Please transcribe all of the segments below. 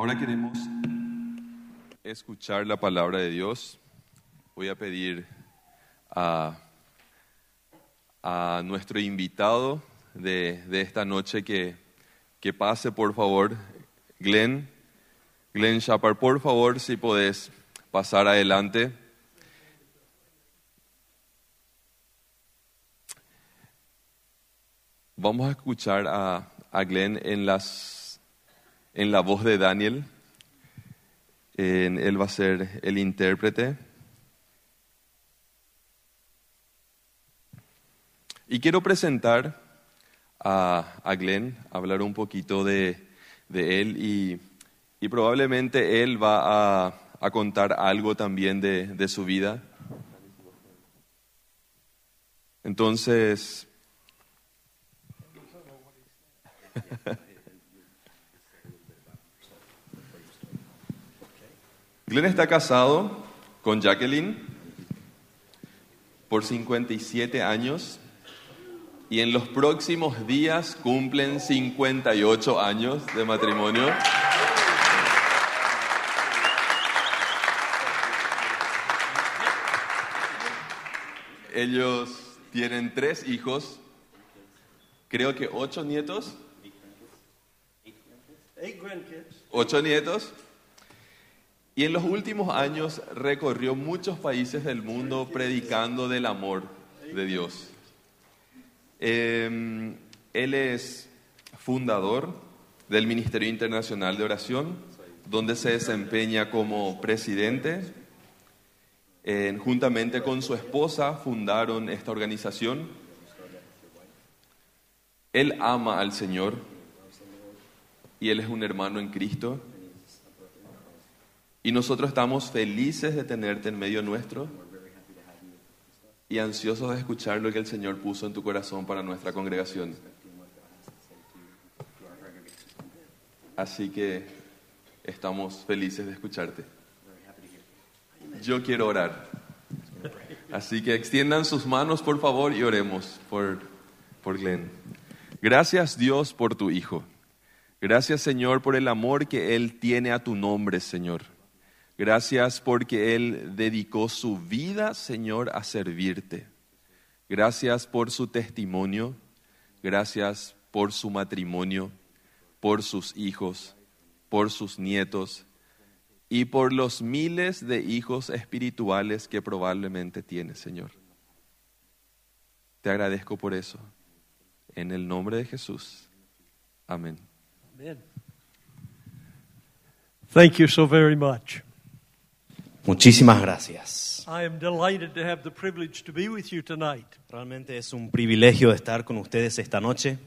Ahora queremos escuchar la palabra de Dios. Voy a pedir a, a nuestro invitado de, de esta noche que, que pase, por favor, Glenn. Glenn Shepard, por favor, si podés pasar adelante. Vamos a escuchar a, a Glenn en, las, en la voz de Daniel. En- él va a ser el intérprete. Y quiero presentar a, a Glenn, hablar un poquito de, de él y, y probablemente él va a, a contar algo también de, de su vida. Entonces, Glenn está casado con Jacqueline por 57 años y en los próximos días cumplen 58 años de matrimonio. Ellos tienen tres hijos, creo que ocho nietos, ocho nietos. Y en los últimos años recorrió muchos países del mundo predicando del amor de Dios. Eh, él es fundador del Ministerio Internacional de Oración, donde se desempeña como presidente. Juntamente con su esposa fundaron esta organización. Él ama al Señor y él es un hermano en Cristo. Y nosotros estamos felices de tenerte en medio nuestro y ansiosos de escuchar lo que el Señor puso en tu corazón para nuestra congregación. Así que estamos felices de escucharte. Yo quiero orar. Así que extiendan sus manos, por favor, y oremos por, por Glenn. Gracias, Dios, por tu Hijo. Gracias, Señor, por el amor que Él tiene a tu nombre, Señor. Gracias porque Él dedicó su vida, Señor, a servirte. Gracias por su testimonio. Gracias por su matrimonio, por sus hijos, por sus nietos y por los miles de hijos espirituales que probablemente tiene, Señor. Te agradezco por eso. En el nombre de Jesús. Amén. Amen. Thank you so very much. Muchísimas gracias. I am delighted to have the privilege to be with you tonight. Realmente es un privilegio estar con ustedes esta noche.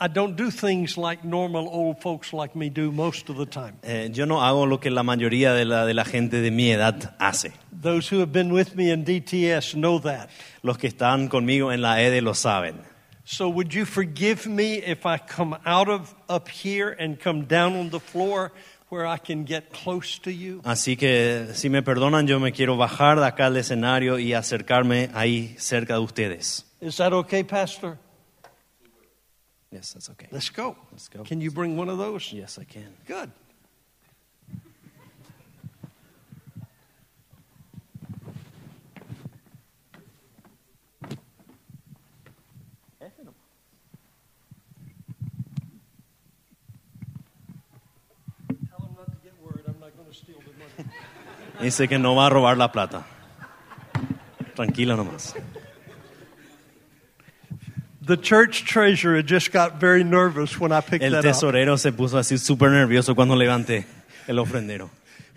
I don't do things like normal old folks like me do most of the time. Eh, yo no hago lo que la mayoría de la, de la gente de mi edad hace. Those who have been with me in DTS know that. Los que están conmigo en la EDE lo saben. So would you forgive me if I come out of up here and come down on the floor where I can get close to you? Así que si me perdonan, yo me quiero bajar de acá al escenario y acercarme ahí cerca de ustedes. Is that okay, Pastor? Yes, that's okay. Let's go. Let's go. Can you bring one of those? Yes, I can. Good. Dice que no va a robar la plata. Tranquila nomás. The church treasurer just got very nervous when I picked El that up. tesorero se puso así súper nervioso cuando levanté el ofrendero.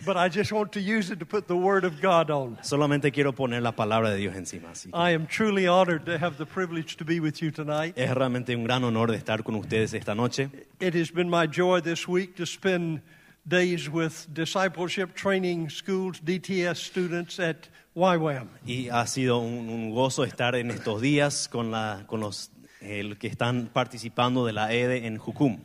But I just want to use it to put the word of God on. Solamente quiero poner la palabra de Dios encima. Así que I am truly honored to have the privilege to be with you tonight. es realmente un gran honor de estar con ustedes esta noche. It has been my joy this week to spend days with discipleship training schools, DTS students at YWAM. Y ha sido un, un gozo estar en estos días con, la, con los eh, que están participando de la EDE en Jucum.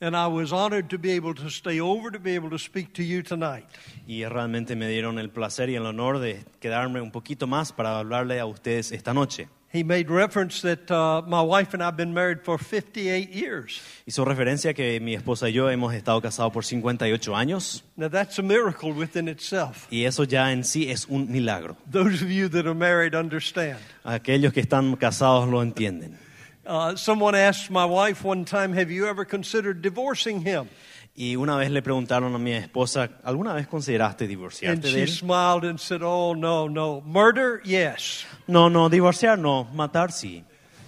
And I was honored to be able to stay over to be able to speak to you tonight. Y realmente me dieron el placer y el honor de quedarme un poquito más para hablarle a ustedes esta noche. He made reference that uh, my wife and I have been married for 58 years. Hizo referencia que mi esposa y yo hemos estado casados por 58 años Now, that's a miracle within itself. y eso ya en sí es un milagro. Those of you that are married understand. Aquellos que están casados lo entienden. Uh, someone asked my wife one time, Have you ever considered divorcing him? Y una vez le preguntaron a mi esposa, ¿alguna vez consideraste And divorciarte de she él? smiled and said, Oh, no, no. Murder? Yes. No, no, divorciar no, matar sí.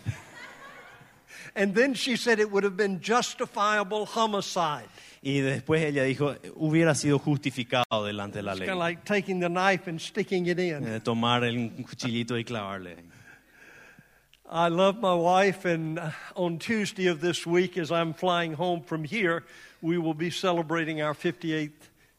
And then she said it would have been justifiable homicide. Y después ella dijo, hubiera sido justificado delante de la It's ley. kind of like taking the knife and sticking it in. Eh, tomar el cuchillito y clavarle. I love my wife, and on Tuesday of this week, as I'm flying home from here, we will be celebrating our 58th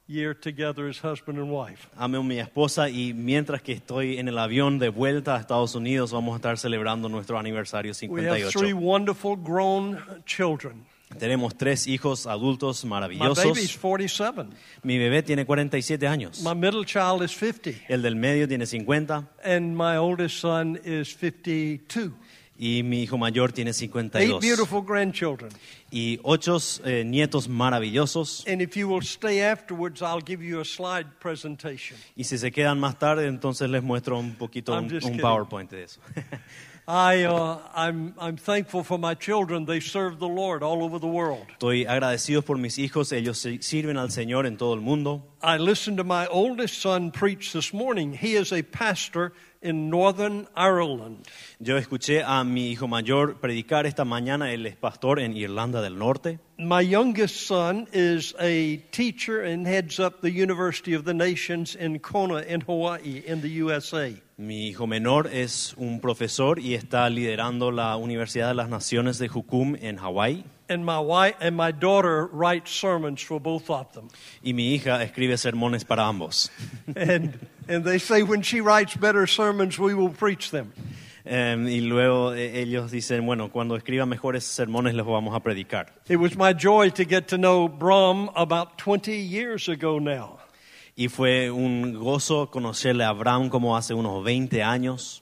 year together as husband and wife. Amo mi esposa y mientras que estoy en el avión de vuelta a Estados Unidos vamos a estar celebrando nuestro aniversario We have three 58. wonderful grown children. Tenemos tres hijos adultos My baby's maravillosos. 47. Mi bebé tiene 47 años. My middle child is 50. El del medio tiene 50 And my oldest son is 52. Y mi hijo mayor tiene Eight 52. beautiful grandchildren. Y ocho eh, nietos maravillosos. And if you will stay afterwards, I'll give you a slide presentation. Y si se quedan más tarde, entonces les muestro un poquito I'm un, un. PowerPoint de eso. I, uh, I'm, I'm thankful for my children. They serve the Lord all over the world. Estoy agradecido por mis hijos, ellos sirven al Señor en todo el mundo. I listened to my oldest son preach this morning. He is a pastor in Northern Ireland. Yo escuché a mi hijo mayor predicar esta mañana, él es pastor en Irlanda del Norte. My youngest son is a teacher and heads up the University of the Nations in Kona, in Hawaii, in the USA. Mi hijo menor es un profesor y está liderando la Universidad de las Naciones de Jukum en Hawái. And my wife and my daughter write sermons for both of them. Y mi hija escribe sermones para ambos. And, and they say when she writes better sermons, we will preach them. Em, y luego eh, ellos dicen, bueno, cuando escriba mejores sermones los vamos a predicar. It was my joy to get to know Brom about 20 years ago now. Y fue un gozo conocerle a Abraham como hace unos 20 años.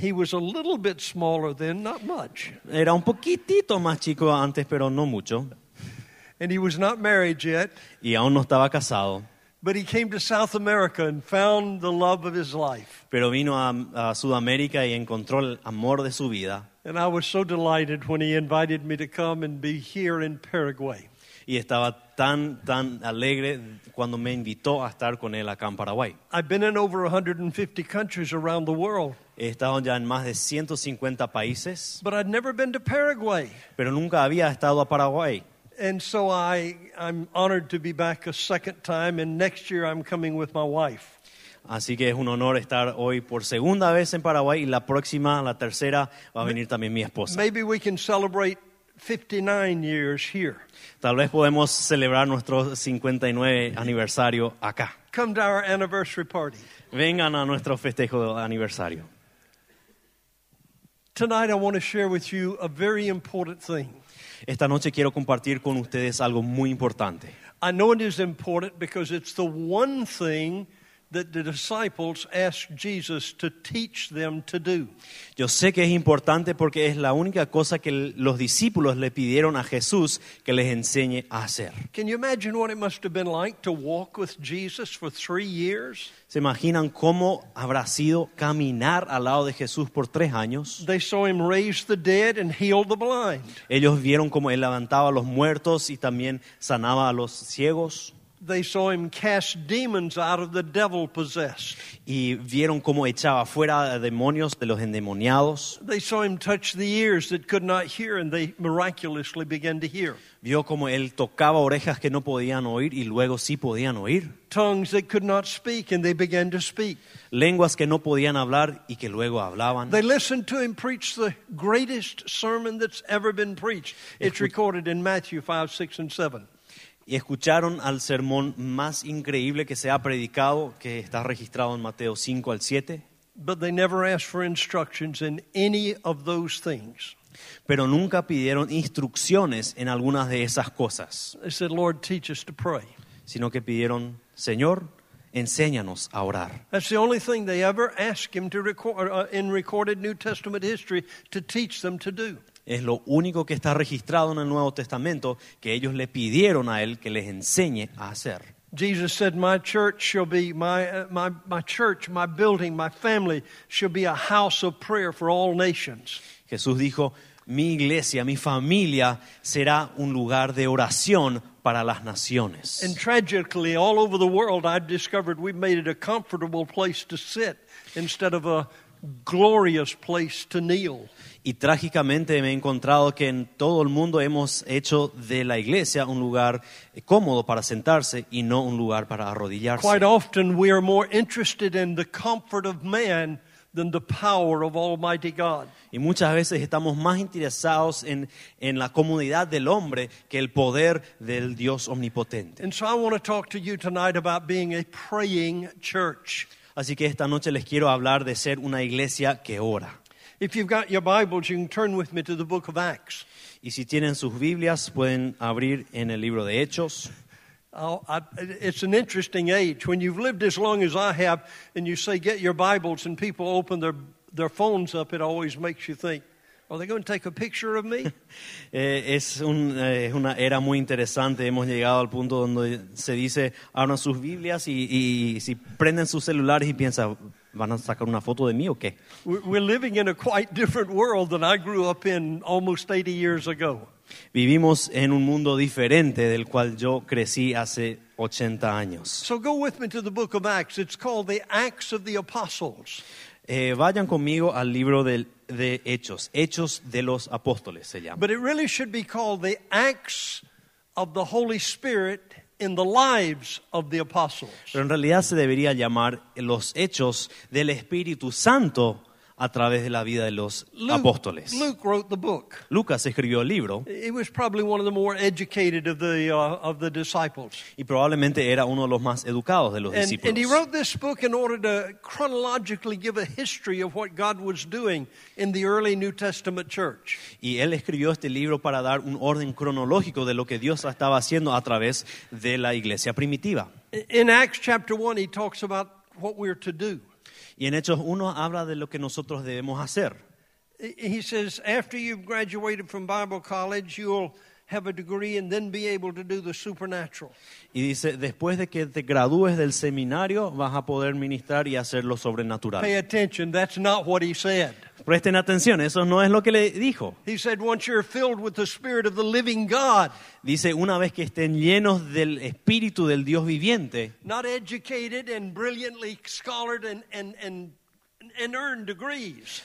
He was a little bit smaller then, not much. Era un poquitito más chico antes, pero no mucho. And he was not married yet, Y aún no estaba casado. but he came to South America and found the love of his life. pero vino a, a Sudamérica y encontró el amor de su vida And I was so delighted when he invited me to come and be here in Paraguay. Y estaba tan, tan alegre cuando me invitó a estar con él acá en Paraguay. I've been in over 150 countries around the world, He estado ya en más de 150 países, but I'd never been to Paraguay. pero nunca había estado a Paraguay. And so I, I'm honored to be back a second time, and next year I'm coming with my wife. Así que es un honor estar hoy por segunda vez en Paraguay y la próxima, la tercera, va a venir también mi esposa. Maybe we can celebrate 59 years here. Tal vez podemos celebrar nuestro 59 aniversario acá. Come to our anniversary party. Vengan a nuestro festejo de aniversario. Tonight I want to share with you a very important thing. Esta noche quiero compartir con ustedes algo muy importante. I know it is important because it's the one thing that the disciples asked Jesus to teach them to do. Yo sé que es importante porque es la única cosa que los discípulos le pidieron a Jesús que les enseñe a hacer. Can you imagine what it must have been like to walk with Jesus for three years? ¿Se imaginan cómo habrá sido caminar al lado de Jesús por tres años? They saw him raise the dead and heal the blind. Ellos vieron cómo él levantaba a los muertos y también sanaba a los ciegos. They saw him cast demons out of the devil possessed. Y vieron cómo echaba fuera demonios de los endemoniados. They saw him touch the ears that could not hear, and they miraculously began to hear. Vio cómo él tocaba orejas que no podían oír y luego sí podían oír. Tongues that could not speak, and they began to speak. Lenguas que no podían hablar y que luego hablaban. They listened to him preach the greatest sermon that's ever been preached. It's recorded in Matthew 5, 6, and 7. Y escucharon al sermón más increíble que se ha predicado, que está registrado en Mateo 5 al 7, But they never asked for instructions in any of those things. pero nunca pidieron instrucciones en algunas de esas cosas, They said, Lord, teach us to pray. sino que pidieron, Señor, enséñanos a orar. That's the only thing they ever asked him to record uh, in recorded New Testament history to teach them to do. Es lo único que está registrado en el Nuevo Testamento que ellos le pidieron a él que les enseñe a hacer. Jesus said, "My church shall be my uh, my my church, my building, my family shall be a house of prayer for all nations." Jesús dijo, mi iglesia, mi familia será un lugar de oración para las naciones. And tragically, all over the world, I've discovered we've made it a comfortable place to sit instead of a glorious place to kneel. Y trágicamente me he encontrado que en todo el mundo hemos hecho de la iglesia un lugar cómodo para sentarse y no un lugar para arrodillarse. Quite often, we are more interested in the comfort of man than the power of Almighty God. Y muchas veces estamos más interesados en, en la comodidad del hombre que el poder del Dios omnipotente. And so, I want to talk to you tonight about being a praying church. Así que esta noche les quiero hablar de ser una iglesia que ora. If you've got your Bibles, you can turn with me to the book of Acts. Y si tienen sus Biblias, pueden abrir en el libro de Hechos. Oh, I, it's an interesting age. When you've lived as long as I have, and you say, get your Bibles, and people open their, their phones up, it always makes you think, are they going to take a picture of me? Eh, es, un, eh, una era muy interesante. Hemos llegado al punto donde se dice, abran sus Biblias y, y si prenden sus celulares y piensan, ¿van a sacar una foto de mí o qué? We're we're living in a quite different world than I grew up in almost 80 years ago. Vivimos en un mundo diferente del cual yo crecí hace 80 años. So go with me to the book of Acts. It's called the Acts of the Apostles. Eh, vayan conmigo al libro del- de Hechos, Hechos de los Apóstoles se llama. But it really should be called the Acts of the Holy Spirit in the lives of the apostles. Pero en realidad se debería llamar los Hechos del Espíritu Santo a través de la vida de los Luke, apóstoles. Luke wrote the book. Lucas escribió el libro He was probably one of the more educated of the, of the disciples. y probablemente era uno de los más educados de los And, discípulos. and he wrote this book in order to chronologically give a history of what God was doing in the early New Testament church. Y él escribió este libro para dar un orden cronológico de lo que Dios estaba haciendo a través de la iglesia primitiva. In Acts chapter 1, he talks about what we're to do. Y en Hechos 1 habla de lo que nosotros debemos hacer. He says, after you've graduated from Bible college, you'll have a degree and then be able to do the supernatural. Y dice, después de que te gradúes del seminario, vas a poder ministrar y hacer lo sobrenatural. Pay attention, that's not what he said. Presten atención, eso no es lo que le dijo. He said, once you're filled with the Spirit of the living God, Dice, una vez que estén llenos del Espíritu del Dios viviente, not educated and brilliantly scholared and, and, and.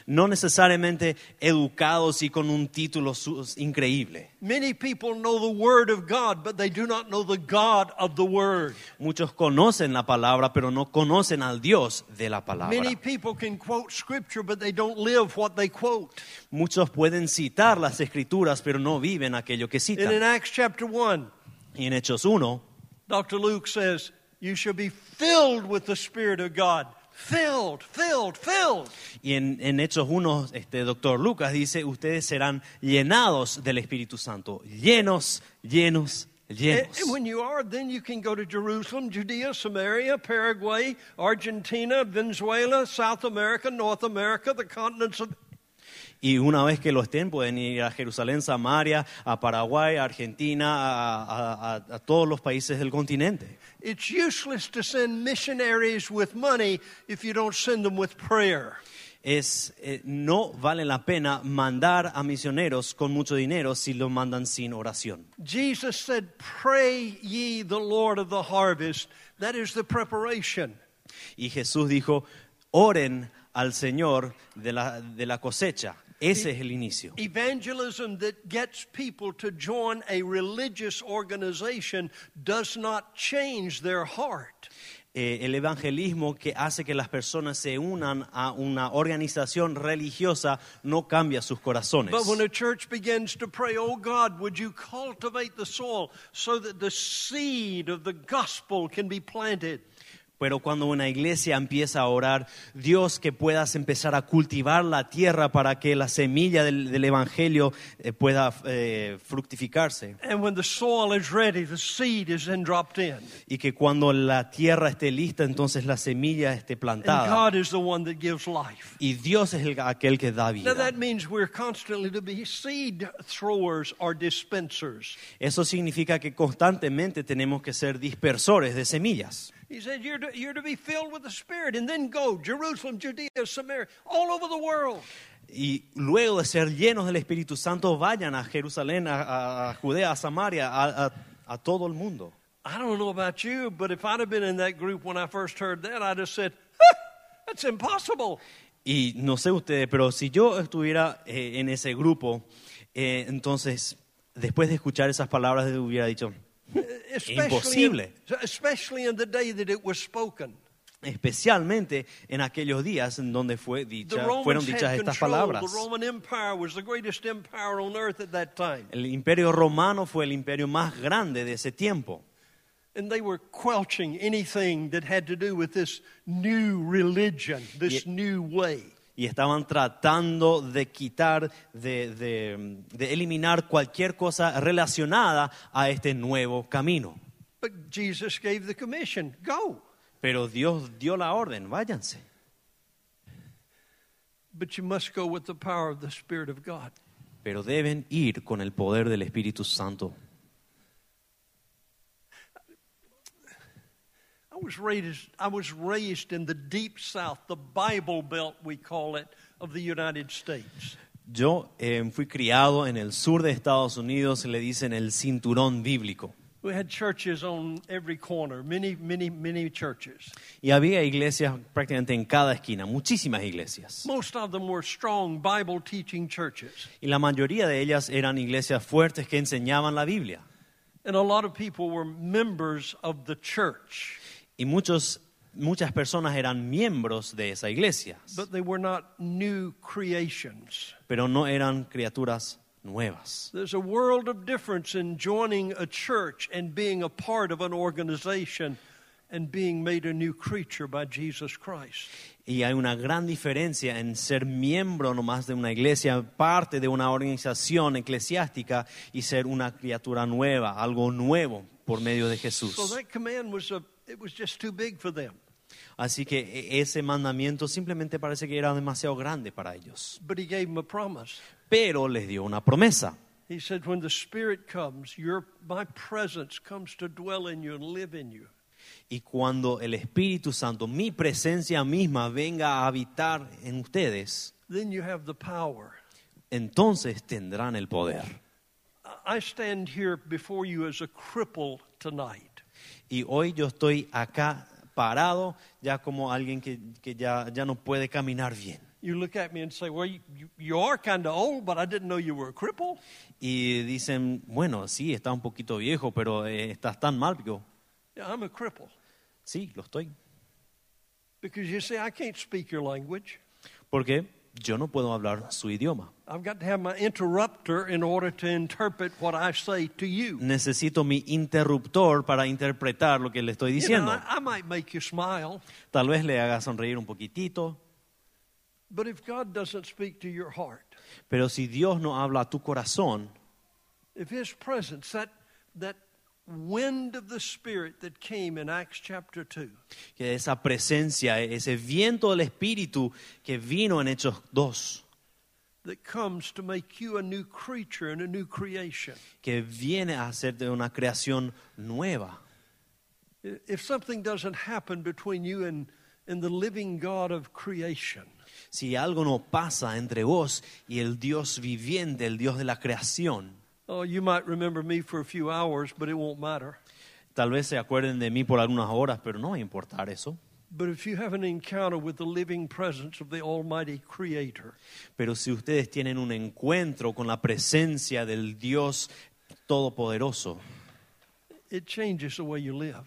No necesariamente educados y con un título increíble. Many people know the Word of God, but they do not know the God of the Word. Muchos conocen la palabra, pero no conocen al Dios de la palabra. Many people can quote Scripture, but they don't live what they quote. Muchos pueden citar las escrituras, pero no viven aquello que And in. Acts chapter 1, Y en Hechos 1, Dr. Luke says, You shall be filled with the Spirit of God. Filled, filled, filled. y en, en Hechos 1, este doctor Lucas dice, ustedes serán llenados del Espíritu Santo. Llenos, llenos, And llenos. and when you are, then you can go to Jerusalem, Judea, Samaria, Paraguay, Argentina, Venezuela, South America, North America, the continents of. Y una vez que lo estén, pueden ir a Jerusalén, Samaria, a Paraguay, a Argentina, a, a- a- todos los países del continente. It's useless to send missionaries with money if you don't send them with prayer. Es, eh, no vale la pena mandar a misioneros con mucho dinero si lo mandan sin oración. Jesus said, Pray ye the Lord of the harvest. That is the preparation. Y Jesús dijo, oren al Señor de la, de la cosecha. Ese es el inicio. Evangelism that gets people to join a religious organization does not change their heart. Eh, el evangelismo que hace que las personas se unan a una organización religiosa no cambia sus corazones. But when a church begins to pray, oh God, would you cultivate the soil so that the seed of the gospel can be planted? Pero cuando una iglesia empieza a orar, Dios que puedas empezar a cultivar la tierra para que la semilla del, del Evangelio eh, pueda eh, fructificarse. And when the soil is ready, the seed is then dropped in. Y que cuando la tierra esté lista, entonces la semilla esté And plantada. God is the one that gives life. Y Dios es el- aquel que da vida. that means we're constantly to be seed throwers or dispensers. Eso significa que constantemente tenemos que ser dispersores de semillas. He said you're to, you're to be filled with the Spirit and then go Jerusalem, Judea, Samaria, all over the world. Y luego de ser llenos del Espíritu Santo, vayan a Jerusalén, a, a- Judea, a Samaria, a, a- a todo el mundo. I don't know about you, but if I'd have been in that group when I first heard that, I'd have said, "Huh, that's impossible. Y no sé ustedes, pero si yo estuviera eh, en ese grupo, eh, entonces, después de escuchar esas palabras, hubiera dicho, Eh, imposible. Especially in the day that it was spoken. especialmente en aquellos días en donde fue dicha, fueron dichas estas palabras. The Roman Empire was the greatest empire on earth at that time. El imperio romano fue el imperio más grande de ese tiempo. And they were quelching anything that had to do with this new religion, this new way. Y estaban tratando de quitar, de, de- de eliminar cualquier cosa relacionada a este nuevo camino. But Jesus gave the commission go. Pero Dios dio la orden, váyanse. But you must go with the power of the Spirit of God. Pero deben ir con el poder del Espíritu Santo. Was raised, I was raised in the deep south, the Bible Belt, we call it, of the United States. Yo eh, fui criado en el sur de Estados Unidos, le dicen el cinturón bíblico. We had churches on every corner, many, many, many churches. Y había iglesias prácticamente en cada esquina, muchísimas iglesias. Most of them were strong Bible teaching churches. Y la mayoría de ellas eran iglesias fuertes que enseñaban la Biblia. And a lot of people were members of the church, Y muchos, muchas personas eran miembros de esa iglesia, but they were not new creations. pero no eran criaturas nuevas. There's a world of difference in joining a church and being a part of an organization and being made a new creature by Jesus Christ. Y hay una gran diferencia en ser miembro nomás de una iglesia, parte de una organización eclesiástica y ser una criatura nueva, algo nuevo por medio de Jesús. So that command was a, it was just too big for them. Así que e- ese mandamiento simplemente parece que era demasiado grande para ellos. But he gave them a promise. Pero les dio una promesa. He said, When the Spirit comes, your, my presence comes to dwell in you and live in you. Y cuando el Espíritu Santo, mi presencia misma, venga a habitar en ustedes, Then you have the power. entonces tendrán el poder. I stand here before you as a cripple tonight. Y hoy yo estoy acá parado ya como alguien que, que ya, ya no puede caminar bien. You look at me and say, Well, you, are kind of old, but I didn't know you were a cripple. Y dicen, bueno, sí, está un poquito viejo, pero eh, estás tan mal. Digo, Yeah, I'm a cripple. sí, lo estoy. Because you say, I can't speak your language. Porque yo no puedo hablar su idioma. I've got to have my interrupter in order to interpret what I say to you. Necesito mi interruptor para interpretar lo que le estoy You know, diciendo. I, I might make you smile, Tal vez le haga sonreír un poquitito, but if God doesn't speak to your heart, pero si Dios no habla a tu corazón, if His presence, that, that wind of the Spirit that came in Acts chapter 2, que esa presencia, ese viento del Espíritu que vino en Hechos 2, that comes to make you a new creature and a new creation. que viene a hacerte una creación nueva. If something doesn't happen between you and, and the living God of creation, Si algo no pasa entre vos y el Dios viviente, el Dios de la creación, oh, you might remember me for a few hours, but it won't matter. tal vez se acuerden de mí por algunas horas, pero no va a importar eso. But if you have an encounter with the living presence of the Almighty Creator, Pero si ustedes tienen un encuentro con la presencia del Dios Todopoderoso, it changes the way you live.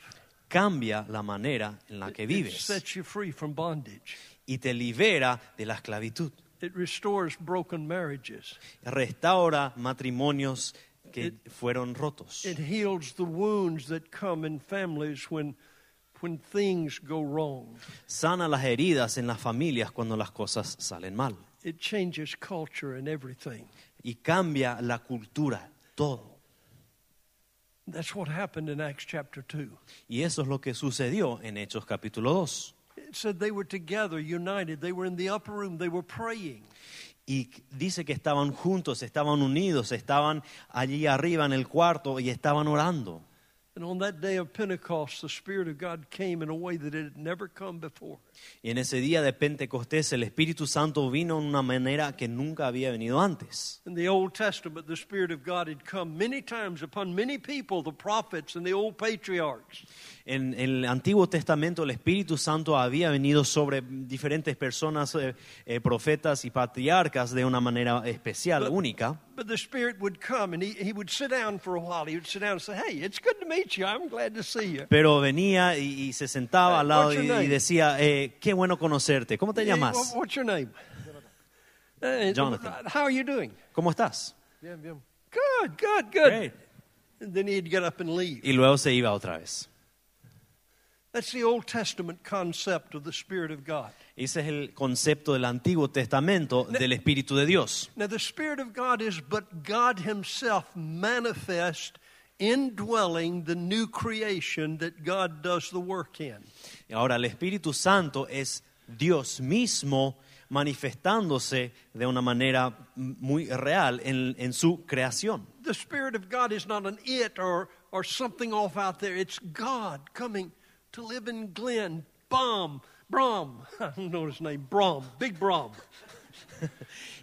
cambia la manera en la que It vives sets you free from bondage. y te libera de la esclavitud. It restores broken marriages. Restaura matrimonios que fueron rotos. It heals the wounds that come in families when when things go wrong. Sana las heridas en las familias cuando las cosas salen mal. It changes culture and everything. Y cambia la cultura, todo. That's what happened in Acts chapter 2. Y eso es lo que sucedió en Hechos capítulo 2. Said they were together, united. They were in the upper room. They were praying. Y dice que estaban juntos, estaban unidos, estaban allí arriba en el cuarto y estaban orando. And on that day of Pentecost, the Spirit of God came in a way that it had never come before. Y en ese día de Pentecostés el Espíritu Santo vino en una manera que nunca había venido antes. In the Old Testament, the Spirit of God had come many times upon many people, the prophets and the old patriarchs. En el Antiguo Testamento el Espíritu Santo había venido sobre diferentes personas, eh, eh, profetas y patriarcas de una manera especial, única. But the Spirit would come and he, he would sit down for a while. He would sit down and say, Hey, it's good to meet you. I'm glad to see you. Pero venía y, y se sentaba Hey, al lado y, y decía, eh, qué bueno conocerte, ¿cómo te llamas? what- what's your name? Uh, Jonathan. How are you doing? ¿Cómo estás? Good, good, good. Great. And then he'd get up and leave. Y luego se iba otra vez. That's the Old Testament concept of the Spirit of God. Ese es el concepto del Antiguo Testamento del Espíritu de Dios. Now, the Spirit of God is but God Himself manifest, indwelling the new creation that God does the work in. Ahora, el Espíritu Santo es Dios mismo manifestándose de una manera muy real en, en su creación. The Spirit of God is not an it or, or something off out there. It's God coming to live in Glen, Baum, Brom. I don't know his name, Brom, Big Brom.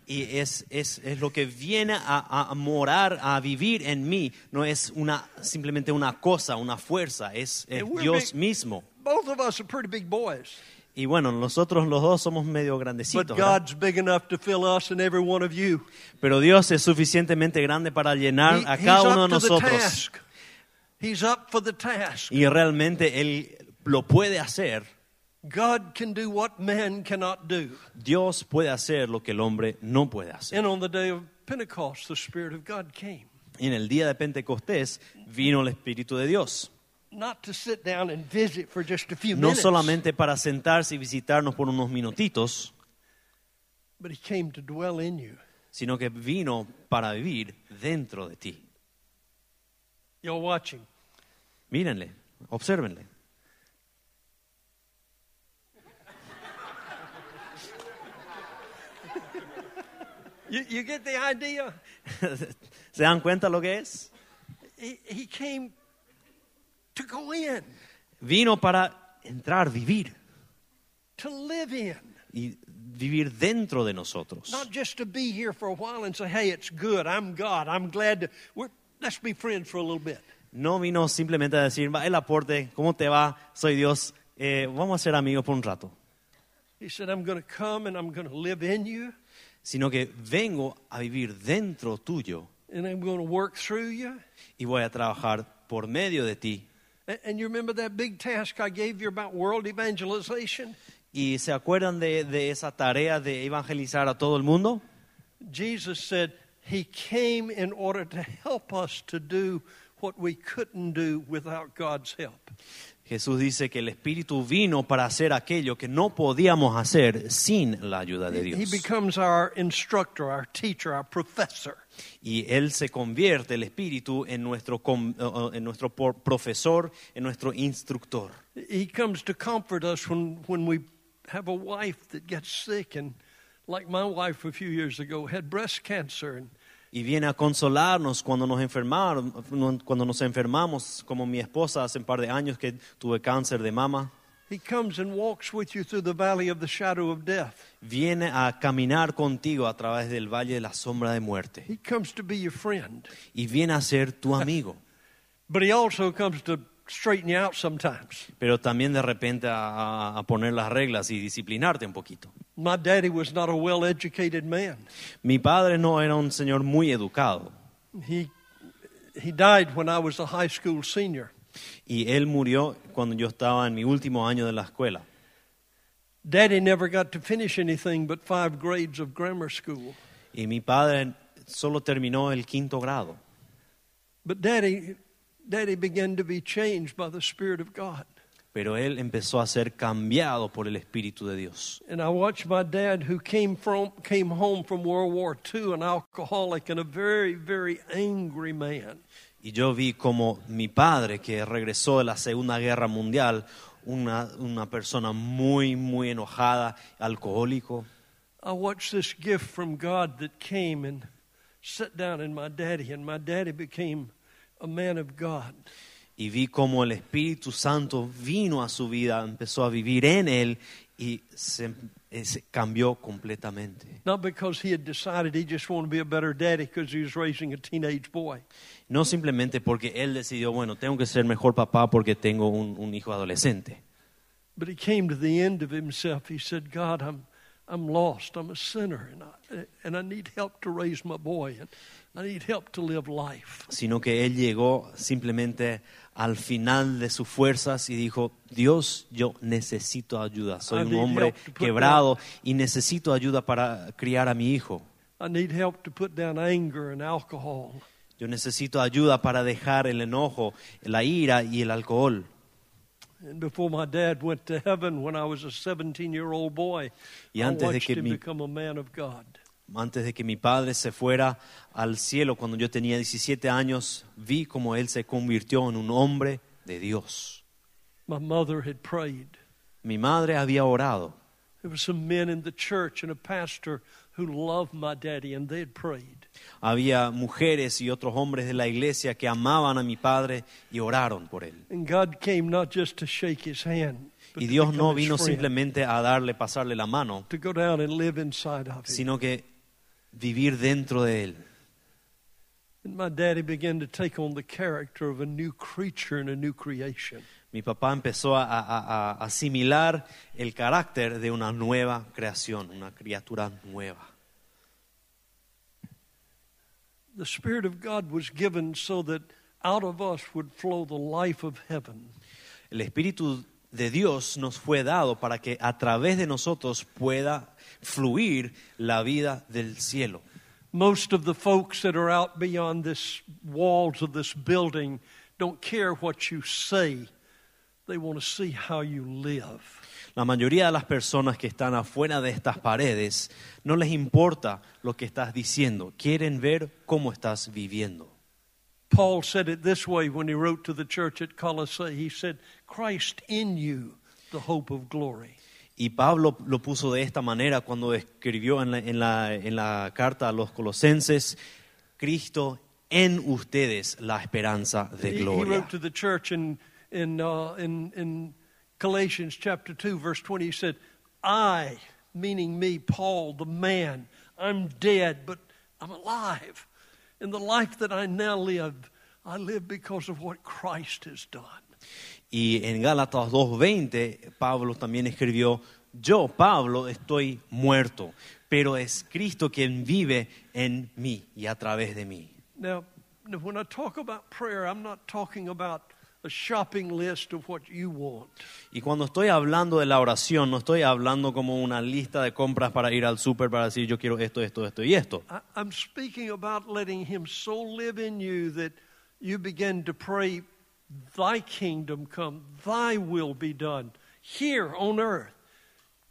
Y es, es, es lo que viene a, a morar, a vivir en mí. No es una, simplemente una cosa, una fuerza, es, es Dios big- mismo. Both of us are pretty big boys. Y bueno, nosotros los dos somos medio grandecitos. ¿verdad? God's big enough to fill us and every one of you. Pero Dios es suficientemente grande para llenar He- a cada uno up de nosotros. task. He's up for the task. Y realmente Él lo puede hacer. God can do what man cannot do. Dios puede hacer lo que el hombre no puede hacer. And on the day of Pentecost, the Spirit of God came. Y en el día de Pentecostés vino el Espíritu de Dios. Not to sit down and visit for just a few No solamente para sentarse y visitarnos por unos minutitos, but He came to dwell in you. sino que vino para vivir dentro de ti. You're watching. Mírenle, obsérvenle. You, you get the idea? ¿Se dan cuenta lo que es? He, he came to go in, Vino para entrar, vivir to live in. y vivir dentro de nosotros. Not just to be here for a while and say, hey, it's good. I'm God. I'm glad to. We're, let's be friends for a little bit. No vino simplemente a decir, va el aporte, ¿cómo te va? Soy Dios, eh, vamos a ser amigos por un rato. He said, I'm going to come and I'm going to live in you Sino que vengo a vivir dentro tuyo and I'm going to work through you. y voy a trabajar por medio de ti. And, you remember that big task I gave you about world evangelization? ¿Y se acuerdan de, de esa tarea de evangelizar a todo el mundo? Jesus said he came in order to help us to do what we couldn't do without God's help. Jesús dice que el Espíritu vino para hacer aquello que no podíamos hacer sin la ayuda de Dios. He becomes our instructor, our teacher, our professor. Y Él se convierte, el Espíritu, en nuestro, en nuestro profesor, en nuestro instructor. He comes to comfort us when, when we have a wife that gets sick, and like my wife a few years ago had breast cancer, and Y viene a consolarnos cuando nos enfermaron, cuando nos enfermamos, como mi esposa hace un par de años que tuve cáncer de mama. he comes and walks with you through the valley of the shadow of death. Viene a caminar contigo a través del valle de la sombra de muerte. He comes to be your friend, Y viene a ser tu amigo. but he also comes to straighten you out sometimes. Pero también de repente a, a- poner las reglas y disciplinarte un poquito. My daddy was not a well educated man. Mi padre no era un señor muy educado. He, he died when I was a high school senior. Y él murió cuando yo estaba en mi último año de la escuela. Daddy never got to finish anything but five grades of grammar school. Y mi padre solo terminó el quinto grado. But daddy, daddy began to be changed by the Spirit of God. pero él empezó a ser cambiado por el Espíritu de Dios. And I watched my dad, who came from came home from World War II, an alcoholic and a very, very angry man. Y yo vi como mi padre, que regresó de la Segunda Guerra Mundial, una, una persona muy, muy enojada, alcohólico. I watched this gift from God that came and sat down in my daddy, and my daddy became a man of God. Y vi como el Espíritu Santo vino a su vida, empezó a vivir en él y se, eh, se cambió completamente. Not because he had decided he just wanted to be a better daddy because he was raising a teenage boy. No simplemente porque él decidió, bueno, tengo que ser mejor papá porque tengo un, un hijo adolescente. But he came to the end of himself. He said, God, I'm, I'm lost. I'm a sinner, and I, and I need help to raise my boy, and I need help to live life. sino que él llegó simplemente al final de sus fuerzas y dijo, Dios, yo necesito ayuda, soy un hombre quebrado y necesito ayuda para criar a mi hijo. I need help to put down anger and alcohol. Yo necesito ayuda para dejar el enojo, la ira y el alcohol. And before my dad went to heaven when I was a 17 year old boy, Y antes de que mi- Antes de que mi padre se fuera al cielo cuando yo tenía 17 años, vi como él se convirtió en un hombre de Dios. My mother had prayed. Mi madre había orado. There were some men in the church and a pastor who loved my daddy, and they had prayed. Había mujeres y otros hombres de la iglesia que amaban a mi padre y oraron por él. And God came not just to shake his hand, Y Dios no vino simplemente a darle, pasarle la mano, to go down and live inside of him. sino que vivir dentro de él. Mi papá empezó a, a- a asimilar el carácter de una nueva creación, una criatura nueva. The Spirit of God was given so that out of us would flow the life of heaven. El Espíritu de Dios nos fue dado para que a través de nosotros pueda fluir la vida del cielo. Most of the folks that are out beyond this walls of this building don't care what you say. They want to see how you live. La mayoría de las personas que están afuera de estas paredes no les importa lo que estás diciendo, quieren ver cómo estás viviendo. Paul said it this way when he wrote to the church at Colossae. He said, Christ in you, the hope of glory. Y Pablo lo puso de esta manera cuando escribió en la, en la- en la carta a los colosenses, Cristo en ustedes la esperanza de gloria. wrote to the church in, in, in, in Galatians chapter 2, verse 20, he said, I, meaning me, Paul, the man, I'm dead, but I'm alive. In the life that I now live, I live because of what Christ has done. Y en Gálatas 2.20, Pablo también escribió, yo, Pablo, estoy muerto, pero es Cristo quien vive en mí y a través de mí. Now, when I talk about prayer, I'm not talking about a shopping list of what you want. Y cuando estoy hablando de la oración, no estoy hablando como una lista de compras para ir al súper para decir yo quiero esto, esto, esto y esto. I, I'm speaking about letting Him so live in you that you begin to pray, Thy kingdom come, Thy will be done here on earth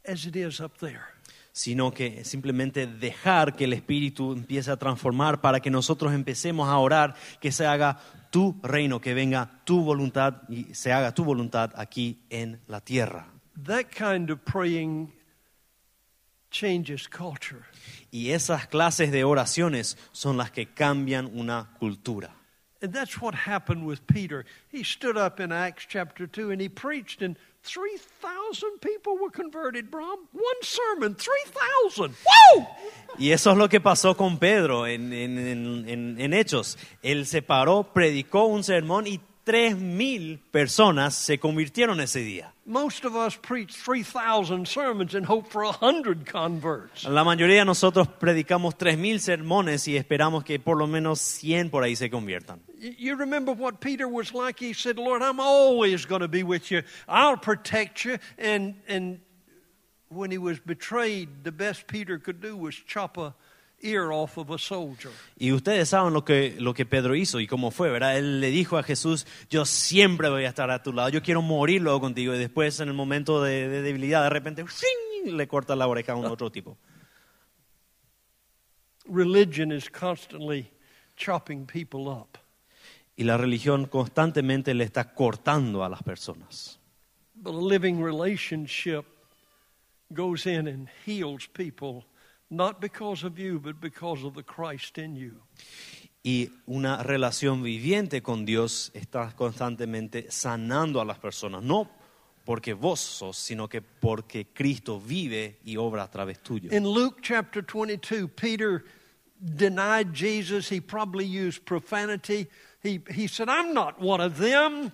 as it is up there. sino que simplemente dejar que el Espíritu empiece a transformar para que nosotros empecemos a orar, que se haga tu reino, que venga tu voluntad y se haga tu voluntad aquí en la tierra. That kind of praying changes culture. Y esas clases de oraciones son las que cambian una cultura. And that's what happened with Peter. He stood up in Acts chapter 2 and he preached, and 3,000 people were converted, Brom. One sermon, 3,000. Woo! Y eso es lo que pasó con Pedro en, en- en- en- Hechos. Él se paró, predicó un sermón y tres mil personas se convirtieron ese día. Most of us preach 3,000 sermons and hope for 100 converts. La mayoría de nosotros predicamos tres mil sermones y esperamos que por lo menos 100 por ahí se conviertan. You remember what Peter was like? He said, Lord, I'm always going to be with you. I'll protect you. And, and when he was betrayed, the best Peter could do was chop a ear off of a soldier. Y ustedes saben lo que, lo que Pedro hizo y cómo fue, ¿verdad? Él le dijo a Jesús, yo siempre voy a estar a tu lado, yo quiero morir luego contigo. Y después, en el momento de, de debilidad, de repente, ¡fing! le corta la oreja a un otro tipo. Religion is constantly chopping people up. Y la religión constantemente le está cortando a las personas. But a living relationship goes in and heals people, not because of you, but because of the Christ in you. Y una relación viviente con Dios está constantemente sanando a las personas, no porque vos sos, sino que porque Cristo vive y obra a través tuyo. In Luke chapter 22, Peter denied Jesus. He probably used profanity. He, he said, I'm not one of them.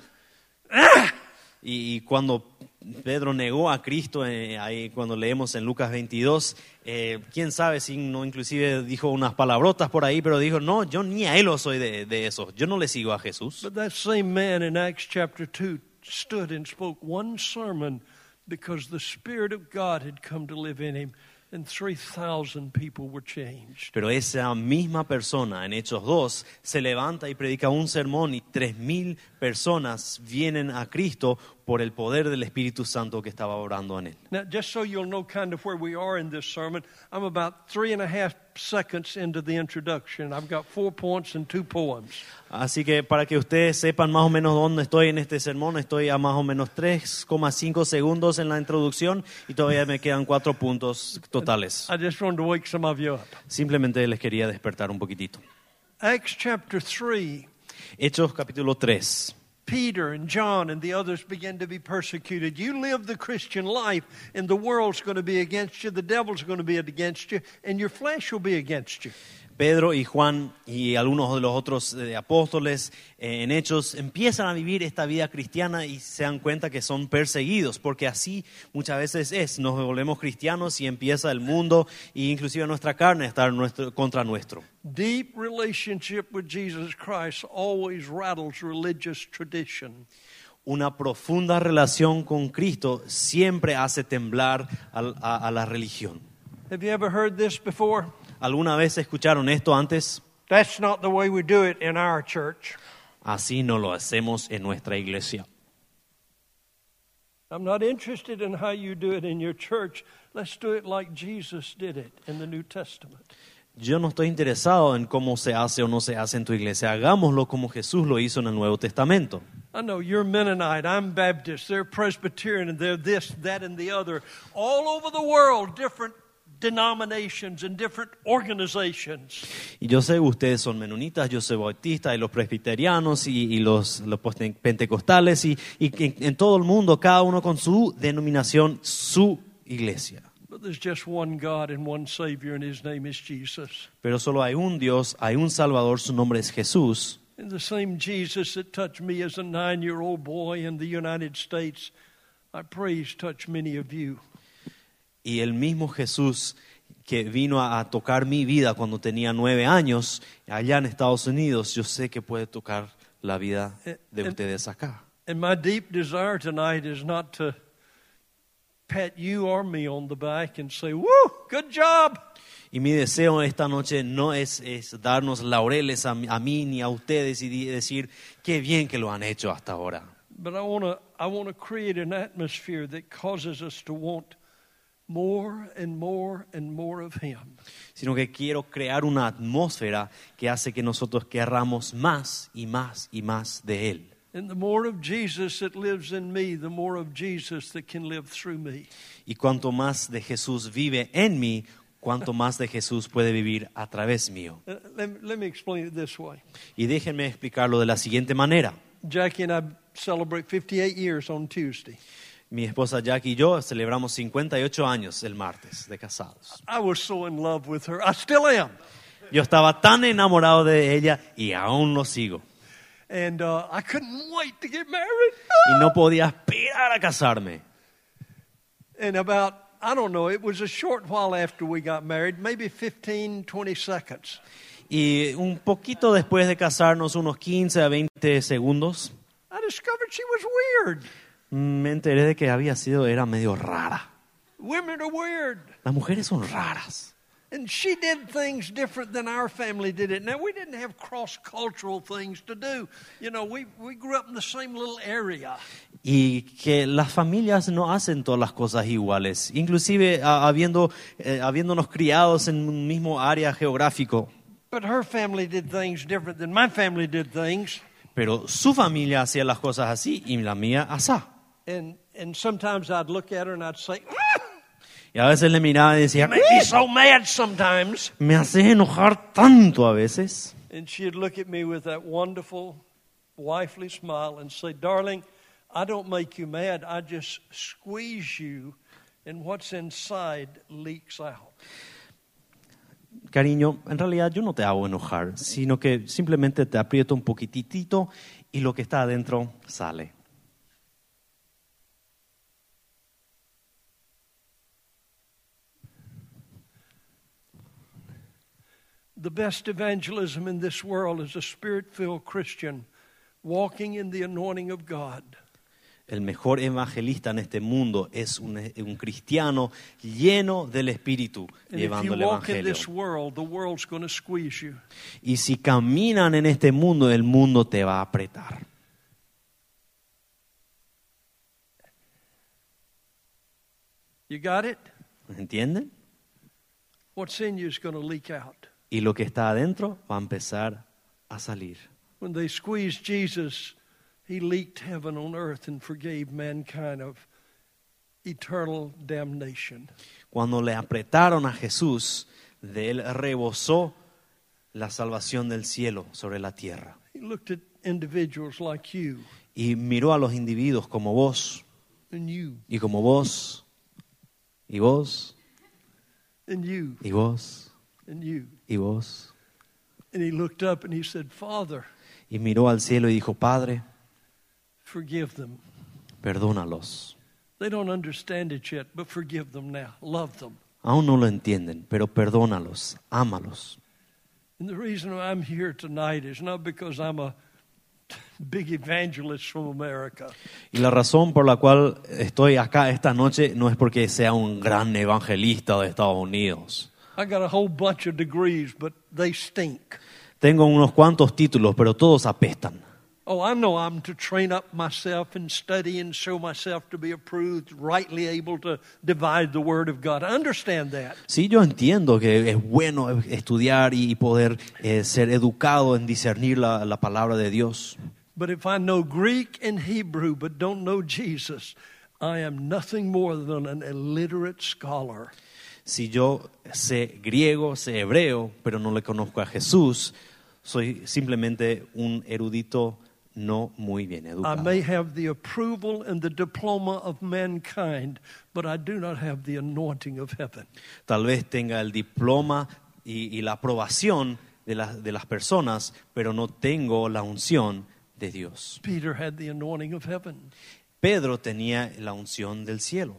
Y, y cuando Pedro negó a Cristo, eh, ahí cuando leemos en Lucas 22, eh, quién sabe si no inclusive dijo unas palabrotas por ahí, pero dijo, no, yo ni a él lo soy de, de eso, yo no le sigo a Jesús. But that same man in Acts chapter 2 stood and spoke one sermon because the Spirit of God had come to live in him, and 3,000 people were changed. Pero esa misma persona en Hechos 2 se levanta y predica un sermón y tres mil personas vienen a Cristo por el poder del Espíritu Santo que estaba orando en él. Now, just so you'll know kind of where we are in this sermon, I'm about three and a half seconds into the introduction. I've got four points and two poems. Así que para que ustedes sepan más o menos dónde estoy en este sermón, estoy a más o menos 3,5 segundos en la introducción y todavía me quedan cuatro puntos totales. I just wanted to wake some of you up. Simplemente les quería despertar un poquitito. Acts chapter 3. Hechos capítulo 3. Peter and John and the others begin to be persecuted. You live the Christian life, and the world's going to be against you, the devil's going to be against you, and your flesh will be against you. Pedro y Juan y algunos de los otros eh, apóstoles eh, en Hechos empiezan a vivir esta vida cristiana y se dan cuenta que son perseguidos, porque así muchas veces es, nos volvemos cristianos y empieza el mundo e inclusive nuestra carne a estar nuestro- contra nuestro. Deep relationship with Jesus Christ always rattles religious tradition. Una profunda relación con Cristo siempre hace temblar a, a la religión. Have you ever heard this before? ¿Alguna vez escucharon esto antes? That's not the way we do it in our church. Así no lo hacemos en nuestra iglesia. I'm not interested in how you do it in your church. Let's do it like Jesus did it in the New Testament. Yo no estoy interesado en cómo se hace o no se hace en tu iglesia. Hagámoslo como Jesús lo hizo en el Nuevo Testamento. I know you're Mennonite, I'm Baptist, they're Presbyterian, and they're this, that, and the other. All over the world, different denominations and different organizations. Y yo sé, ustedes son menonitas, yo soy bautista, y los presbiterianos y, y los, los pentecostales, y, y en todo el mundo, cada uno con su denominación, su iglesia. But there's just one God and one Savior, and His name is Jesus. Pero solo hay un Dios, hay un Salvador, su nombre es Jesús. And the same Jesus that touched me as a nine year old boy in the United States, I pray He's touched many of you. Y el mismo Jesús que vino a, tocar mi vida cuando tenía nueve años, allá en Estados Unidos, yo sé que puede tocar la vida de Eh, ustedes acá. And my deep desire tonight is not to pat you or me on the back and say, Woo, good job. Y mi deseo esta noche no es, es darnos laureles a, mí- a mí ni a ustedes y decir qué bien que lo han hecho hasta ahora. But I want to I want to create an atmosphere that causes us to want more and more and more of him. Sino que quiero crear una atmósfera que hace que nosotros querramos más y más y más de Él. And the more of Jesus that lives in me, the more of Jesus that can live through me. Y cuanto más de Jesús vive en mí, cuanto más de Jesús puede vivir a través mío. Uh, let, me- let me explain it this way. Y déjenme explicarlo de la siguiente manera. Jackie and I celebrate 58 years on Tuesday. Mi esposa Jackie y yo celebramos 58 años el martes de casados. I was so in love with her. I still am. Yo estaba tan enamorado de ella y aún lo sigo. And uh, I couldn't wait to get married. Y no podía esperar a casarme. And about, I don't know, it was a short while after we got married, maybe 15, 20 seconds. Y un poquito después de casarnos, unos 15 a 20 segundos, I discovered she was weird. Me enteré de que había sido, era medio rara. Women are weird. Las mujeres son raras. And she did things different than our family did it. Now, we didn't have cross cultural things to do. You know, we, we grew up in the same little area. Y que las familias no hacen todas las cosas iguales, inclusive a- habiendo, eh, habiéndonos criados en un mismo área geográfico. But her family did things different than my family did things. Pero su familia hacía las cosas así y la mía asá. And, and sometimes I'd look at her and I'd say, "Ah, Y a veces le miraba y decía, me so mad sometimes. me haces enojar tanto a veces. And she'd look at me with that wonderful, wifely smile and say, Darling, I don't make you mad. I just squeeze you, and what's inside leaks out. Cariño, en realidad yo no te hago enojar, sino que simplemente te aprieto un poquitito y lo que está adentro sale. The best evangelism in this world is a spirit filled Christian walking in the anointing of God. El mejor evangelista en este mundo es un, un cristiano lleno del Espíritu, And if llevando you el walk in Evangelio. this world, the world's going to squeeze you. Y si caminan en este mundo, el mundo te va a apretar. You got it? ¿Entienden? What's in you is going to leak out. Y lo que está adentro va a empezar a salir. When they squeezed Jesus, he leaked heaven on earth and forgave mankind of eternal damnation. Cuando le apretaron a Jesús, de él rebosó la salvación del cielo sobre la tierra. He looked at individuals like you Y miró a los individuos como vos, and you y como vos, y vos, and you y vos. Y vos. And he looked up and he said, Father, Y miró al cielo y dijo, Padre, forgive them. perdónalos. They don't understand it yet, but forgive them now. Love them. Aún no lo entienden, pero perdónalos, ámalos. And the reason I'm here tonight is not because I'm a big evangelist from America. Y la razón por la cual estoy acá esta noche no es porque sea un gran evangelista de Estados Unidos. I got a whole bunch of degrees, but they stink. Tengo unos cuantos títulos, pero todos apestan. Oh, I know I'm to train up myself and study and show myself to be approved, rightly able to divide the Word of God. I understand that. Sí, yo entiendo que es bueno estudiar y poder eh, ser educado en discernir la, la palabra de Dios. But if I know Greek and Hebrew but don't know Jesus, I am nothing more than an illiterate scholar. Si yo sé griego, sé hebreo, pero no le conozco a Jesús, soy simplemente un erudito no muy bien I educado. may have the approval and the diploma of mankind, but I do not have the anointing of heaven. Tal vez tenga el diploma y, y la aprobación de, las de las personas, pero no tengo la unción de Dios. Peter had the anointing of heaven. Pedro tenía la unción del cielo.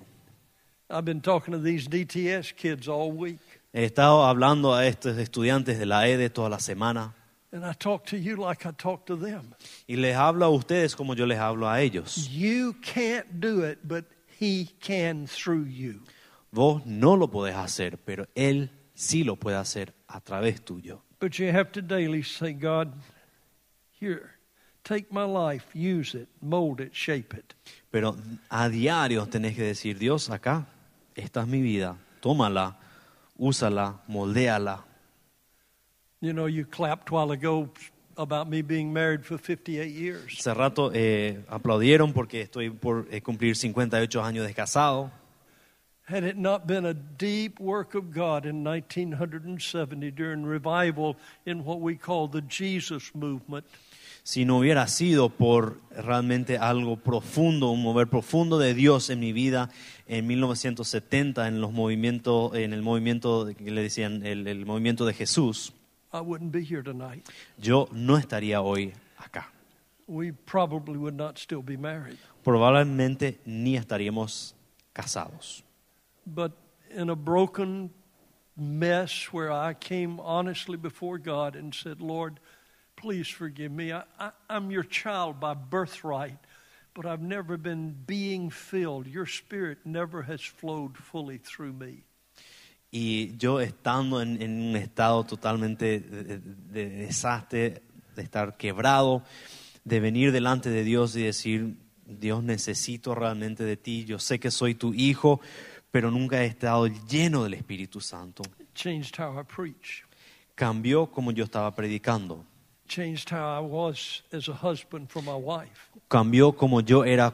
I've been talking to these DTS kids all week, He estado hablando a estos estudiantes de la EDE toda la semana and I talk to you like I talk to them. y les hablo a ustedes como yo les hablo a ellos. You can't do it, but He can through you. Vos no lo podés hacer, pero Él sí lo puede hacer a través tuyo. But you have to daily say, God, here, take my life, use it, mold it, shape it. Pero a diario tenés que decir, Dios, acá, esta es mi vida, tómala, úsala, moldéala. You know, you clapped while ago about me being married for 58 years. Hace rato eh, aplaudieron porque estoy por eh, cumplir 58 años de casado. Had it not been a deep work of God in 1970 during revival in what we call the Jesus movement, Si no hubiera sido por realmente algo profundo, un mover profundo de Dios en mi vida en 1970 en los movimientos, en el movimiento que le decían el, el movimiento de Jesús, I wouldn't be here tonight. yo no estaría hoy acá. We probably would not still be married. Probablemente ni estaríamos casados. But in a broken mess where I came honestly before God and said, Lord, please forgive me. I, I, I'm your child by birthright, but I've never been being filled. Your spirit never has flowed fully through me. Y yo estando en, en un estado totalmente de, de- de desastre, de estar quebrado, de venir delante de Dios y decir, Dios necesito realmente de ti, yo sé que soy tu hijo, pero nunca he estado lleno del Espíritu Santo. Changed how I preach. Cambió como yo estaba predicando, Changed how I was as a husband for my wife. cambió como yo era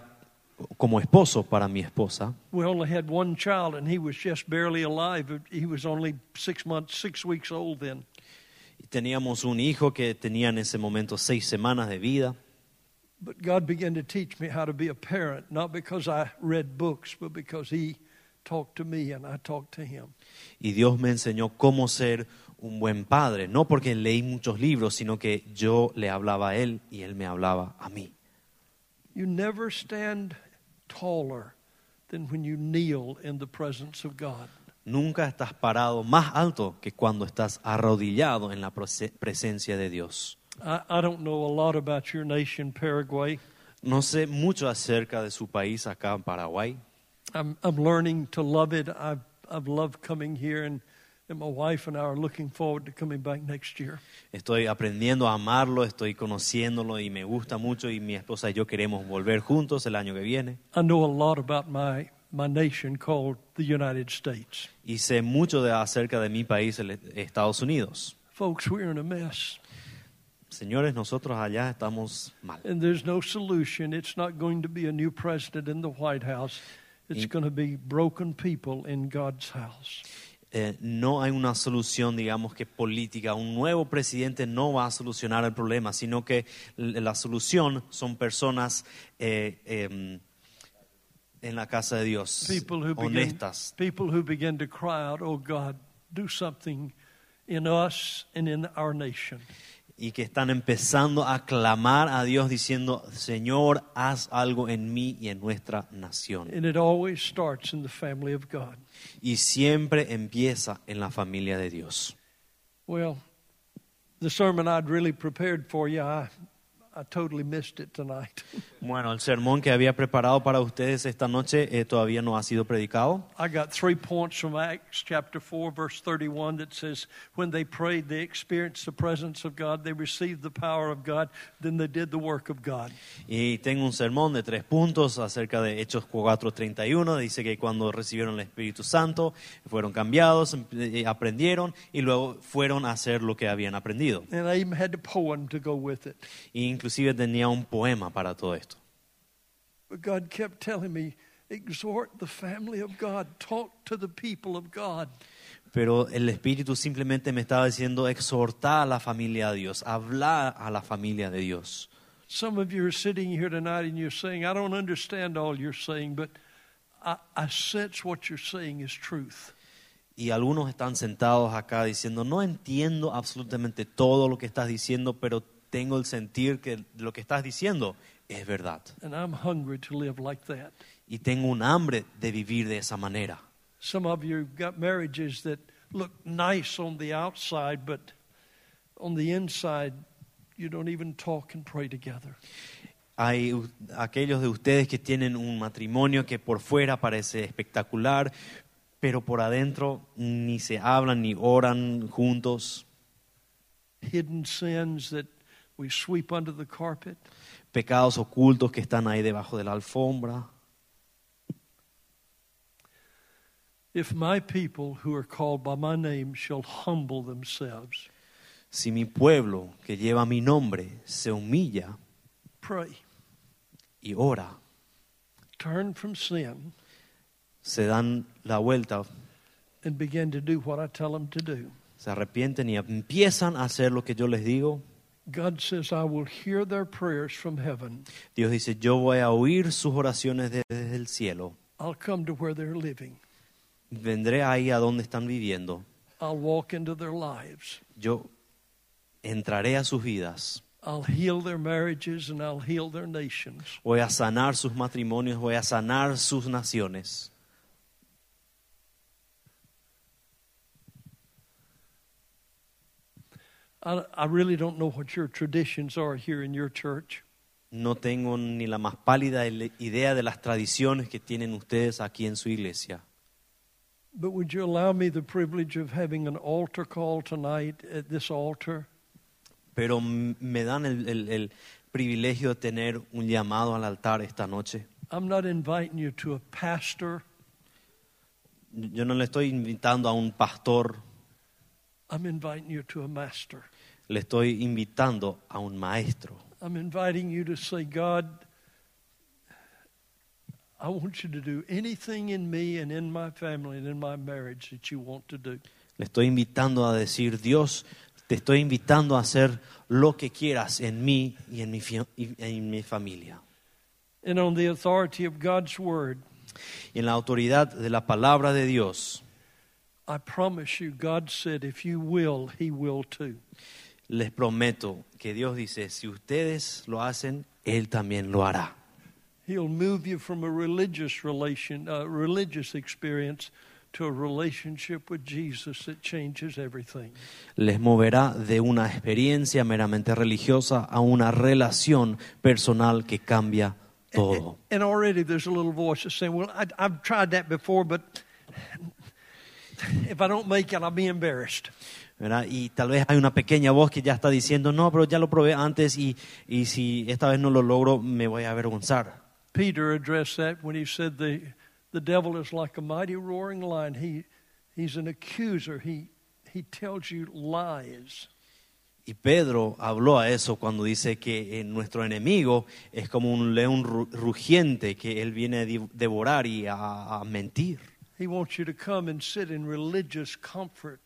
como esposo para mi esposa. We only had one child, and he was just barely alive. He was only six months, six weeks old then. Teníamos un hijo que tenía en ese momento seis semanas de vida. But God began to teach me how to be a parent, not because I read books, but because He talked to me and I talked to Him. Y Dios me enseñó cómo ser un buen padre, no porque leí muchos libros, sino que yo le hablaba a él y él me hablaba a mí. You never stand taller than when you kneel in the presence of God. Nunca estás parado más alto que cuando estás arrodillado en la prese- presencia de Dios. I, I don't know a lot about your nation, Paraguay. No sé mucho acerca de su país acá en Paraguay. I'm, I'm learning to love it. I've, I've loved coming here, and, and my wife and I are looking forward to coming back next year. Estoy aprendiendo a amarlo, estoy conociéndolo y me gusta mucho y mi esposa y yo queremos volver juntos el año que viene. I know a lot about my, my nation called the United States. Y sé mucho de, acerca de mi país, el Estados Unidos. Folks, we're in a mess, Señores, nosotros allá estamos mal. and there's no solution. It's not going to be a new president in the White House. It's Y- going to be broken people in God's house. Eh, no hay una solución, digamos que política. Un nuevo presidente no va a solucionar el problema, sino que la solución son personas eh, em, en la casa de Dios, People who begin, honestas, people who begin to cry out, "Oh God, do something in us and in our nation." Y que están empezando a clamar a Dios diciendo, Señor, haz algo en mí y en nuestra nación. And it always starts in the family of God. Y siempre empieza en la familia de Dios. Well, the sermon I'd really prepared for you, I, I totally missed it tonight. Bueno, el sermón que había preparado para ustedes esta noche eh, todavía no ha sido predicado. I got three points from Acts chapter 4, verse 31 that says, When they prayed, they experienced the presence of God, they received the power of God, then they did the work of God. Y tengo un sermón de tres puntos acerca de Hechos 4:31. Dice que cuando recibieron el Espíritu Santo fueron cambiados, em- eh, aprendieron y luego fueron a hacer lo que habían aprendido. And I even had a poem to go with it. E inclusive tenía un poema para todo esto. But God kept telling me, Exhort the family of God, talk to the people of God. Pero el Espíritu simplemente me estaba diciendo exhortar a la familia de Dios, hablar a la familia de Dios. Some of you are sitting here tonight and you're saying, I don't understand all you're saying, but I, I sense what you're saying is truth. Y algunos están sentados acá diciendo, no entiendo absolutamente todo lo que estás diciendo, pero tengo el sentir que lo que estás diciendo es verdad. And I'm hungry to live like that. Y tengo un hambre de vivir de esa manera. Some of you got marriages that look nice on the outside, but on the inside, you don't even talk and pray together. Hay aquellos de ustedes que tienen un matrimonio que por fuera parece espectacular, pero por adentro ni se hablan ni oran juntos. Hidden sins that we sweep under the carpet. Pecados ocultos que están ahí debajo de la alfombra. If my people who are called by my name shall humble themselves, Si mi pueblo que lleva mi nombre se humilla pray, y ora, turn from sin, se dan la vuelta, and begin to do what I tell them to do, se arrepienten y empiezan a hacer lo que yo les digo, God says, I will hear their prayers from heaven. Dios dice, yo voy a oír sus oraciones desde el cielo. I'll come to where they're living. Vendré ahí a donde están viviendo. I'll walk into their lives. Yo entraré a sus vidas. I'll heal their marriages and I'll heal their nations. Voy a sanar sus matrimonios, voy a sanar sus naciones. I, I really don't know what your traditions are here in your church, No tengo ni la más pálida idea de las tradiciones que tienen ustedes aquí en su iglesia. But would you allow me the privilege of having an altar call tonight at this altar? Pero me dan el, el- el privilegio de tener un llamado al altar esta noche. I'm not inviting you to a pastor. Yo no le estoy invitando a un pastor, I'm inviting you to a master. Le estoy invitando a un maestro. I'm inviting you to say, God, I want you to do anything in me and in my family and in my marriage that you want to do. Le estoy invitando a decir, Dios, te estoy invitando a hacer lo que quieras en mí y en mi, y en mi familia. And on the authority of God's word, Y en la autoridad de la palabra de Dios, I promise you, God said, if you will, He will too. Les prometo que Dios dice, si ustedes lo hacen, Él también lo hará. He'll move you from a religious relation, uh, religious experience, to a relationship with Jesus that changes everything. Les moverá de una experiencia meramente religiosa a una relación personal que cambia todo. And already there's a little voice that's saying, "Well, I, I've tried that before, but if I don't make it, I'll be embarrassed." ¿Verdad? Y tal vez hay una pequeña voz que ya está diciendo, no, pero ya lo probé antes y, y si esta vez no lo logro, me voy a avergonzar. Peter addressed that when he said the the devil is like a mighty roaring lion. He he's an accuser. He he tells you lies. Y Pedro habló a eso cuando dice que eh, nuestro enemigo es como un león ru- rugiente que él viene a devorar y a, a mentir. He wants you to come and sit in religious comfort.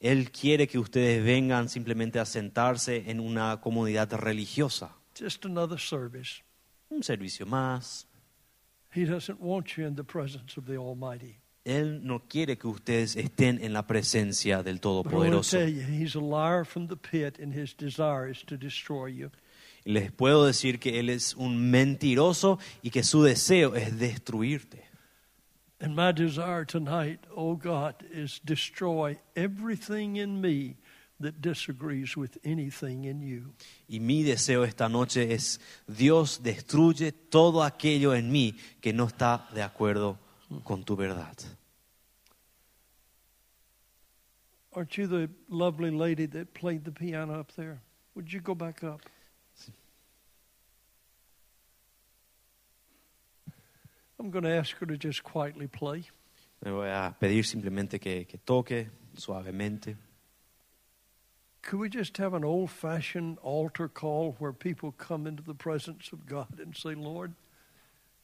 Él quiere que ustedes vengan simplemente a sentarse en una comunidad religiosa, Just another service. un servicio más. He doesn't want you in the presence of the Almighty. Él no quiere que ustedes estén en la presencia del Todopoderoso. tell you, he's a liar from the pit, and his desire is to destroy you. Y les puedo decir que Él es un mentiroso y que su deseo es destruirte. And my desire tonight, oh God, is destroy everything in me that disagrees with anything in you. Y mi deseo esta noche es, Dios destruye todo aquello en mí que no está de acuerdo con tu verdad. Aren't you the lovely lady that played the piano up there? Would you go back up? I'm going to ask her to just quietly play. Me voy a pedir simplemente que, que toque suavemente. Could we just have an old fashioned altar call where people come into the presence of God and say, Lord,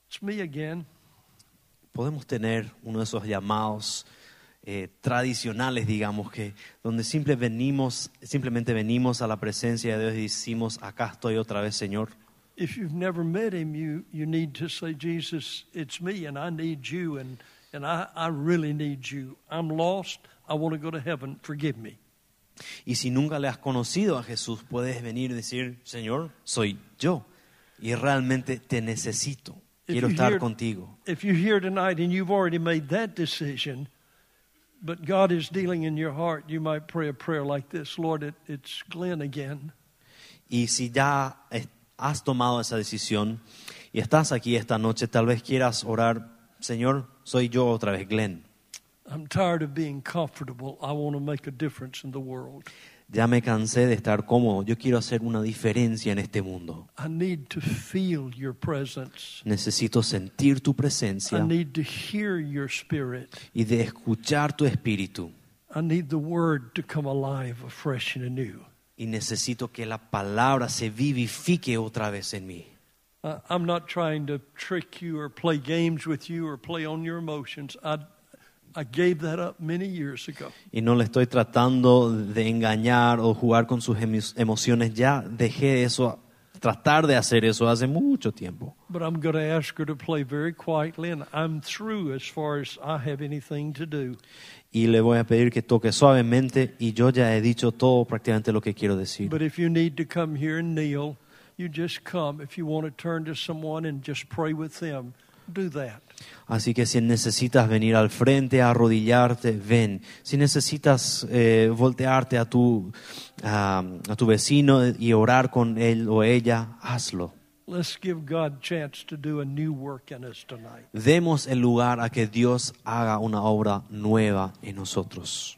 it's me again. Podemos tener uno de esos llamados eh, tradicionales, digamos, que donde simple venimos, simplemente venimos a la presencia de Dios y decimos, acá estoy otra vez, Señor. If you've never met him, you, you need to say, Jesus, it's me and I need you and, and I, I really need you. I'm lost. I want to go to heaven. Forgive me. Y si nunca le has conocido a Jesús, puedes venir y decir, Señor, soy yo y realmente te necesito. If Quiero estar hear- contigo. If you're here tonight and you've already made that decision, but God is dealing in your heart, you might pray a prayer like this Lord, it, it's Glenn again. Y si ya has tomado esa decisión y estás aquí esta noche, tal vez quieras orar, Señor, soy yo otra vez, Glenn. I'm tired of being comfortable. I want to make a difference in the world. Ya me cansé de estar cómodo. Yo quiero hacer una diferencia en este mundo. I need to feel your presence. Necesito sentir tu I presencia need to hear your spirit. y de escuchar tu espíritu. I need the word to come alive afresh and anew. Y necesito que la palabra se vivifique otra vez en mí. Uh, I'm not trying to trick you or play games with you or play on your emotions. I, I gave that up many years ago. Y no le estoy tratando de engañar o jugar con sus emo- emociones. Ya dejé eso, tratar de hacer eso hace mucho tiempo. But I'm going to ask her to play very quietly, and I'm through as far as I have anything to do. Y le voy a pedir que toque suavemente y yo ya he dicho todo prácticamente lo que quiero decir. But if you need to come here and kneel, you just come. If you want to turn to someone and just pray with them, do that. Así que si necesitas venir al frente a arrodillarte, ven. Si necesitas eh, voltearte a tu, a, a tu vecino y orar con él o ella, hazlo. Let's give God chance to do a new work in us tonight. Demos el lugar a que Dios haga una obra nueva en nosotros.